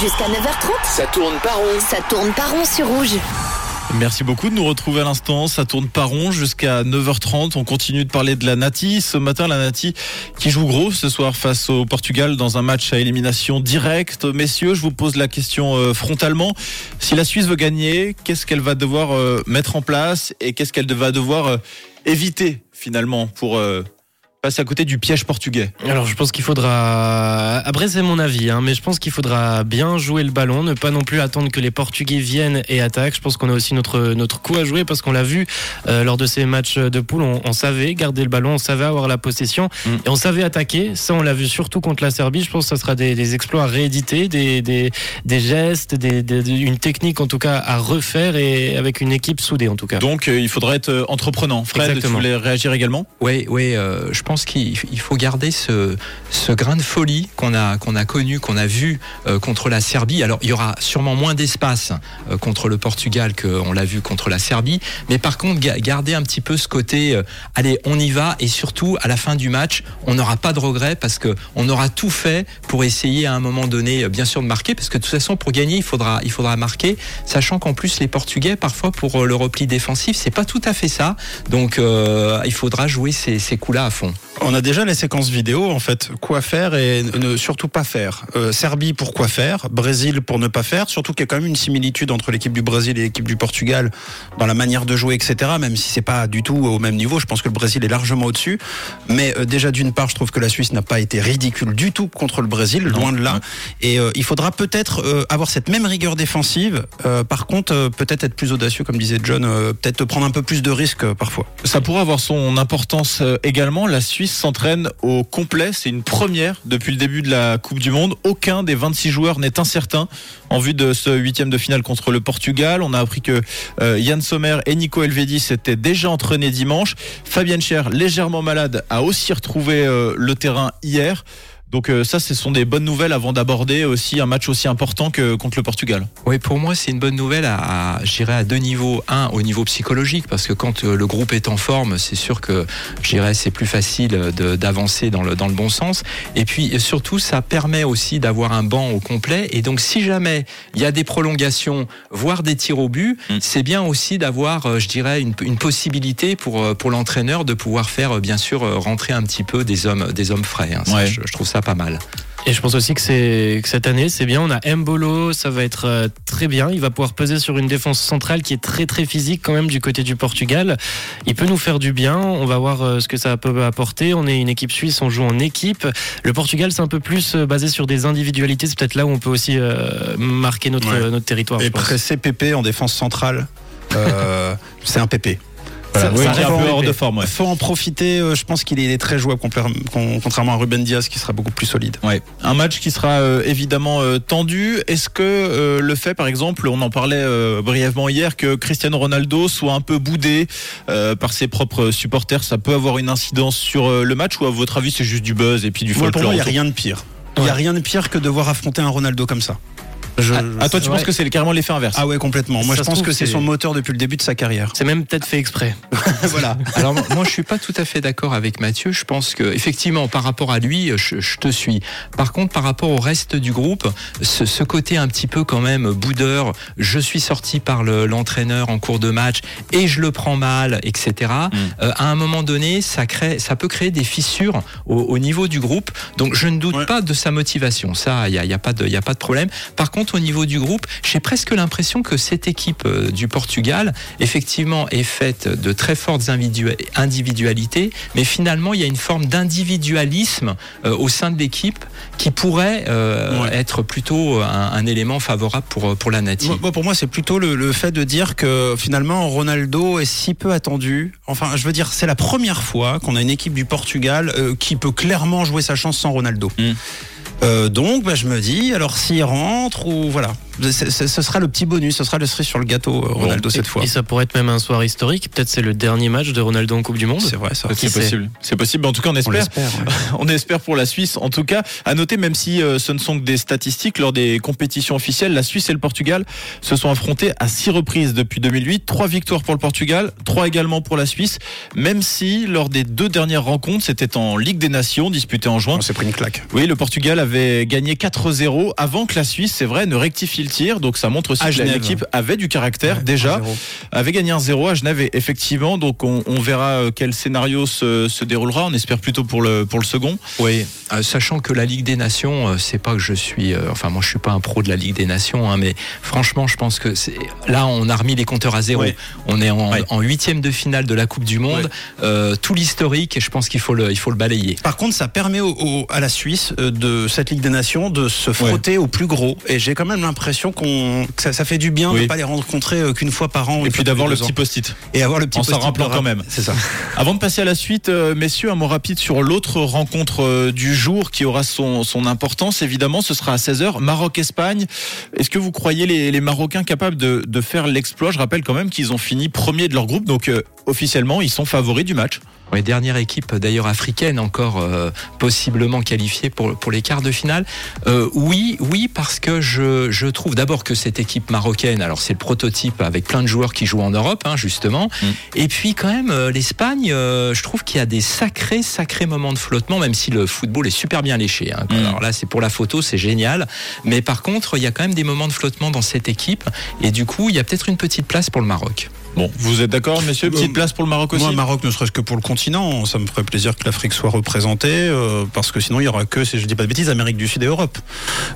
Jusqu'à 9h30, Ça tourne pas rond. ça tourne pas rond sur rouge. Merci beaucoup de nous retrouver à l'instant. Ça tourne pas rond jusqu'à 9h30. On continue de parler de la Nati. Ce matin, la Nati qui joue gros ce soir face au Portugal dans un match à élimination directe. Messieurs, je vous pose la question euh, frontalement. Si la Suisse veut gagner, qu'est-ce qu'elle va devoir euh, mettre en place et qu'est-ce qu'elle va devoir euh, éviter finalement pour passer à côté du piège portugais Alors je pense qu'il faudra, après c'est mon avis, hein, mais je pense qu'il faudra bien jouer le ballon, ne pas non plus attendre que les Portugais viennent et attaquent. Je pense qu'on a aussi notre notre coup à jouer parce qu'on l'a vu euh, lors de ces matchs de poule, on, on savait garder le ballon, on savait avoir la possession Mm. et on savait attaquer. Ça on l'a vu surtout contre la Serbie. Je pense que ça sera des, des exploits à rééditer, des, des, des gestes, des, des- une technique en tout cas à refaire et avec une équipe soudée en tout cas. Donc euh, il faudrait être euh, entreprenant. Fred, Exactement. tu voulais réagir également? Oui, oui, euh, je pense qu'il il faut garder ce, grain de folie qu'on a, qu'on connu, qu'on a vu euh, contre la Serbie. Alors, il y aura sûrement moins d'espace euh, contre le Portugal qu'on l'a vu contre la Serbie. Mais par contre, ga- garder un petit peu ce côté, euh, allez, on y va. Et surtout, à la fin du match, on n'aura pas de regrets parce que on aura tout fait pour essayer à un moment donné, bien sûr, de marquer. Parce que de toute façon, pour gagner, il faudra, marquer. Sachant qu'en plus, les Portugais, parfois, pour le repli défensif, c'est pas tout à fait ça. Donc, il faudra jouer ces coups-là à fond. On a déjà les séquences vidéo, en fait. Quoi faire et ne surtout pas faire. Euh, Serbie pour quoi faire, Brésil pour ne pas faire. Surtout qu'il y a quand même une similitude entre l'équipe du Brésil et l'équipe du Portugal dans la manière de jouer, etc. Même si c'est pas du tout au même niveau. Je pense que le Brésil est largement au-dessus. Mais euh, déjà, d'une part, je trouve que la Suisse n'a pas été ridicule du tout contre le Brésil, loin de là. Et euh, il faudra peut-être avoir cette même rigueur défensive. Par contre, peut-être être plus audacieux, comme disait John. peut-être prendre un peu plus de risques parfois. Ça pourrait avoir son importance également. La Suisse s'entraîne au complet. C'est une première depuis le début de la Coupe du Monde. Aucun des 26 joueurs n'est incertain en vue de ce huitième de finale contre le Portugal. On a appris que euh, Yann Sommer et Nico Elvedi s'étaient déjà entraînés dimanche. Fabienne Cher, légèrement malade, a aussi retrouvé euh, le terrain hier. Donc euh, ça, ce sont des bonnes nouvelles avant d'aborder aussi un match aussi important que contre le Portugal. Oui, pour moi, c'est une bonne nouvelle à, à à deux niveaux. Un, au niveau psychologique, parce que quand euh, le groupe est en forme, c'est sûr que, je dirais, c'est plus facile d'avancer dans le, dans le bon sens. Et puis, surtout, ça permet aussi d'avoir un banc au complet. Et donc, si jamais il y a des prolongations, voire des tirs au but, Mm. c'est bien aussi d'avoir, euh, je dirais, une, une possibilité pour, pour l'entraîneur de pouvoir faire, bien sûr, rentrer un petit peu des hommes, des hommes frais. hein. Ça, Ouais. je, je trouve ça pas mal. Et je pense aussi que, c'est, que cette année, c'est bien. On a Mbolo, ça va être euh, très bien. Il va pouvoir peser sur une défense centrale qui est très très physique quand même du côté du Portugal. Il peut nous faire du bien. On va voir euh, ce que ça peut apporter. On est une équipe suisse, on joue en équipe. Le Portugal, c'est un peu plus euh, basé sur des individualités. C'est peut-être là où on peut aussi marquer notre, Ouais. notre territoire. Et presser Pépé en défense centrale, euh, c'est un Pépé. Voilà. Ça un peu hors de forme. ouais. faut en profiter. euh, je pense qu'il est, il est très jouable contrairement à Ruben Diaz qui sera beaucoup plus solide. Ouais. Un match qui sera euh, évidemment euh, tendu. Est-ce que le fait, par exemple, on en parlait brièvement hier, que Cristiano Ronaldo soit un peu boudé par ses propres supporters, ça peut avoir une incidence sur le match ou à votre avis c'est juste du buzz et puis du Moi, pour folklore moi, il n'y a rien de pire. Il n'y a rien de pire que de voir affronter un Ronaldo comme ça. Je- Ah, ah, toi tu penses que c'est carrément l'effet inverse ah ouais, complètement. Moi, Ça je se pense trouve, que c'est son moteur depuis le début de sa carrière. C'est même peut-être fait exprès. voilà. Alors moi je suis pas tout à fait d'accord avec Mathieu. Je pense que effectivement par rapport à lui, je, je te suis. Par contre par rapport au reste du groupe, ce, ce côté un petit peu quand même boudeur, je suis sorti par le- l'entraîneur en cours de match et je le prends mal, etc. Euh, à un moment donné, ça crée, ça peut créer des fissures au, au niveau du groupe. Donc je ne doute Ouais. pas de sa motivation. Ça, il y a, y a pas de, il y a pas de problème. Par contre au niveau du groupe, j'ai presque l'impression que cette équipe euh, du Portugal, effectivement, est faite de très fortes individua- individualités, mais finalement, il y a une forme d'individualisme euh, au sein de l'équipe qui pourrait euh, Ouais. être plutôt un, un élément favorable pour, pour la Nati. Moi, pour moi, c'est plutôt le, le fait de dire que finalement Ronaldo est si peu attendu. Enfin, je veux dire, c'est la première fois qu'on a une équipe du Portugal euh, qui peut clairement jouer sa chance sans Ronaldo. Mm. Euh, donc, bah, je me dis, alors s'il rentre ou voilà, ce sera le petit bonus, ce sera le cerise sur le gâteau, euh, Ronaldo cette et, fois. Et ça pourrait être même un soir historique. Peut-être c'est le dernier match de Ronaldo en Coupe du Monde. C'est vrai ça. C'est possible. C'est possible. En tout cas, on On espère. ouais. On espère pour la Suisse. En tout cas, à noter, même si euh, ce ne sont que des statistiques, lors des compétitions officielles, la Suisse et le Portugal se sont affrontés à six reprises depuis 2008. Trois victoires pour le Portugal, trois également pour la Suisse. Même si lors des deux dernières rencontres, c'était en Ligue des Nations disputée en juin. On s'est pris une claque. Oui, le Portugal avait avait gagné 4-0 avant que la Suisse, c'est vrai, ne rectifie le tir. Donc ça montre aussi À que Genève. l'équipe avait du caractère déjà, 1-0. avait gagné un 0 à Genève et effectivement. Donc on, on verra euh, quel scénario se, se déroulera. On espère plutôt pour le pour le second. Oui, euh, sachant que la Ligue des Nations, euh, c'est pas que je suis, euh, enfin moi je suis pas un pro de la Ligue des Nations, hein, mais franchement je pense que c'est- là on a remis les compteurs à zéro. Oui. On est en Oui. en huitième de finale de la Coupe du Monde, Euh, tout l'historique et je pense qu'il faut le, il faut le balayer. Par contre, ça permet au- au- à la Suisse de cette Ligue des Nations de se frotter au plus gros. Et j'ai quand même l'impression qu'on que ça, ça fait du bien de Oui. ne pas les rencontrer euh, qu'une fois par an. Et puis d'avoir le petit post-it. et avoir le petit en s'en post-it rappelant rap- quand même. C'est ça. Avant de passer à la suite, euh, messieurs, un mot rapide sur l'autre rencontre euh, du jour qui aura son, son importance. Évidemment, ce sera à 16h, Maroc-Espagne. Est-ce que vous croyez les, les Marocains capables de, de faire l'exploit? Je rappelle quand même qu'ils ont fini premier de leur groupe, donc euh, officiellement, ils sont favoris du match. Oui, dernière équipe d'ailleurs africaine encore euh, possiblement qualifiée pour, pour les quarts de finale. Euh, oui, oui, parce que je, je trouve d'abord que cette équipe marocaine, alors c'est le prototype avec plein de joueurs qui jouent en Europe, hein, justement. Mm. Et puis quand même, euh, l'Espagne, euh, je trouve qu'il y a des sacrés, sacrés moments de flottement, même si le football est super bien léché. hein. Mm. Alors là, c'est pour la photo, c'est génial. Mais par contre, il y a quand même des moments de flottement dans cette équipe. Et du coup, il y a peut-être une petite place pour le Maroc. Bon, vous êtes d'accord, messieurs? Petite Euh, place pour le Maroc aussi? Moi, Maroc, ne serait-ce que pour le continent, ça me ferait plaisir que l'Afrique soit représentée, euh, parce que sinon il y aura que, si je dis pas de bêtises, Amérique du Sud et Europe.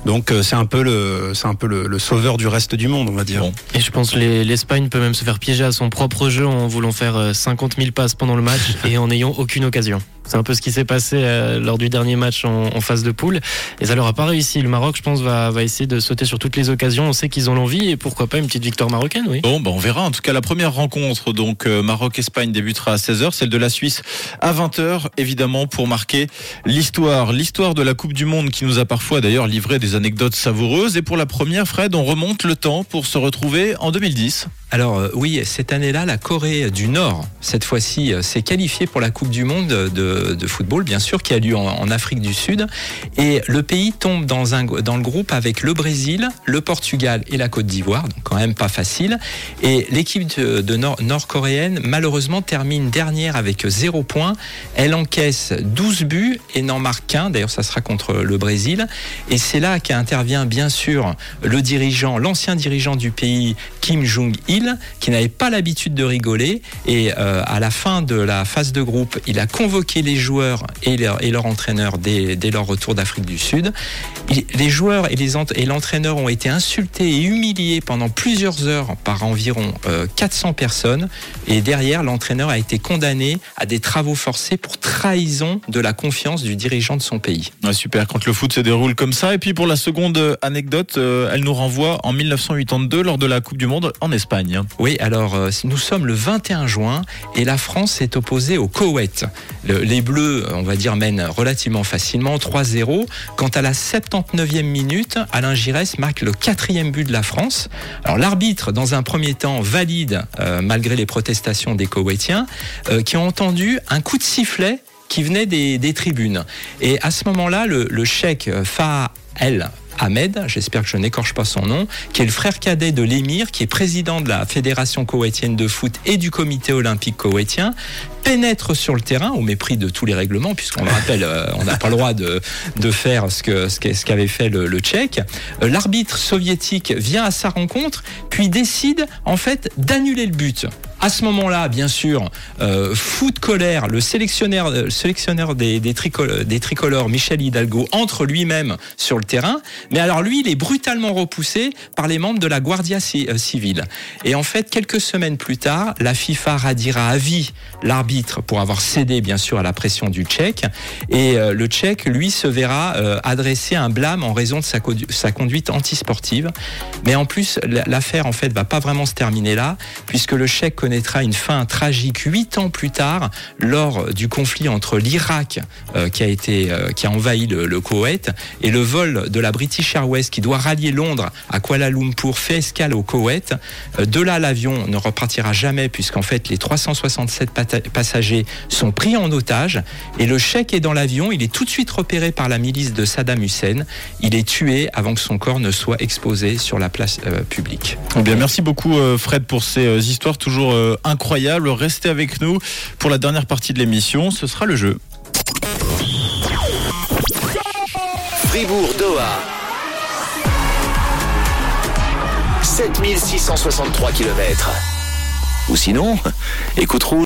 Donc euh, c'est un peu le, c'est un peu le, le sauveur du reste du monde, on va dire. Bon. Et je pense que les- l'Espagne peut même se faire piéger à son propre jeu en voulant faire euh, 50 000 passes pendant le match et en n'ayant aucune occasion. C'est un peu ce qui s'est passé euh, lors du dernier match en, en phase de poule. Et ça leur a pas réussi. Le Maroc, je pense, va, va essayer de sauter sur toutes les occasions. On sait qu'ils ont l'envie et pourquoi pas une petite victoire marocaine, oui. Bon, bah on verra. En tout cas, la première rencontre, donc euh, Maroc-Espagne, débutera à 16h. Celle de la Suisse à 20h, évidemment, pour marquer l'histoire. L'histoire de la Coupe du Monde qui nous a parfois d'ailleurs livré des anecdotes savoureuses. Et pour la première, Fred, on remonte le temps pour se retrouver en 2010. Alors euh, oui, cette année-là, la Corée du Nord, cette fois-ci, euh, s'est qualifiée pour la Coupe du Monde de, football, bien sûr, qui a lieu en, Afrique du Sud. Et le pays tombe dans, un, dans le groupe avec le Brésil, le Portugal et la Côte d'Ivoire, donc quand même pas facile. Et l'équipe de, de nord- nord-coréenne, malheureusement, termine dernière avec zéro point. Elle encaisse 12 buts et n'en marque qu'un. D'ailleurs, ça sera contre le Brésil. Et c'est là qu'intervient, bien sûr, le dirigeant, l'ancien dirigeant du pays, Kim Jong-il, qui n'avait pas l'habitude de rigoler. Et euh, à la fin de la phase de groupe, il a convoqué les joueurs et leur, et entraîneur dès, leur retour d'Afrique du Sud. Les joueurs et l'entraîneur ont été insultés et humiliés pendant plusieurs heures par environ euh, 400 personnes. Et derrière, l'entraîneur a été condamné à des travaux forcés pour trahison de la confiance du dirigeant de son pays. Ouais, super, quand le foot se déroule comme ça. Et puis pour la seconde euh, anecdote, euh, elle nous renvoie en 1982 lors de la Coupe du Monde en Espagne. Oui, alors euh, nous sommes le 21 juin et la France est opposée au Koweït. Le- les Bleus, on va dire, mènent relativement facilement 3-0. Quant à la 79e minute, Alain Giresse marque le quatrième but de la France. Alors l'arbitre, dans un premier temps, valide, euh, malgré les protestations des Koweïtiens, euh, qui ont entendu un coup de sifflet qui venait des, tribunes. Et à ce moment-là, le, le El Ahmed, j'espère que je n'écorche pas son nom, qui est le frère cadet de l'émir, qui est président de la Fédération koweïtienne de foot et du comité olympique koweïtien, pénètre sur le terrain au mépris de tous les règlements, puisqu'on le rappelle, euh, on n'a pas le droit de, de faire ce qu'avait fait le, le Tchèque. Euh, L'arbitre soviétique vient à sa rencontre, puis décide en fait d'annuler le but. À ce moment-là, bien sûr, euh, fou de colère, le sélectionneur, euh, sélectionneur des, des, tricol- des tricolores, Michel Hidalgo, entre lui-même sur le terrain. Mais alors lui, il est brutalement repoussé par les membres de la Guardia euh, Civile. Et en fait, quelques semaines plus tard, la FIFA radira à vie l'arbitre pour avoir cédé, bien sûr, à la pression du Tchèque. Et euh, le Tchèque, lui, se verra adresser un blâme en raison de sa, sa conduite antisportive. Mais en plus, l'affaire, en fait, va pas vraiment se terminer là, puisque le Tchèque connaîtra une fin tragique huit ans plus tard, lors du conflit entre l'Irak, euh, qui a été, euh, qui a envahi le, Koweït, et le vol de la British Airways qui doit rallier Londres à Kuala Lumpur fait escale au Koweït. Euh, de là, l'avion ne repartira jamais, puisqu'en fait, les 367 pata- passagers sont pris en otage, et le Tchèque est dans l'avion. Il est tout de suite repéré par la milice de Saddam Hussein. Il est tué avant que son corps ne soit exposé sur la place publique. Eh bien, merci beaucoup Fred pour ces histoires toujours euh, incroyable. Restez avec nous pour la dernière partie de l'émission. Ce sera le jeu. Fribourg, Doha. 7663 km. Ou sinon, écoute rouge.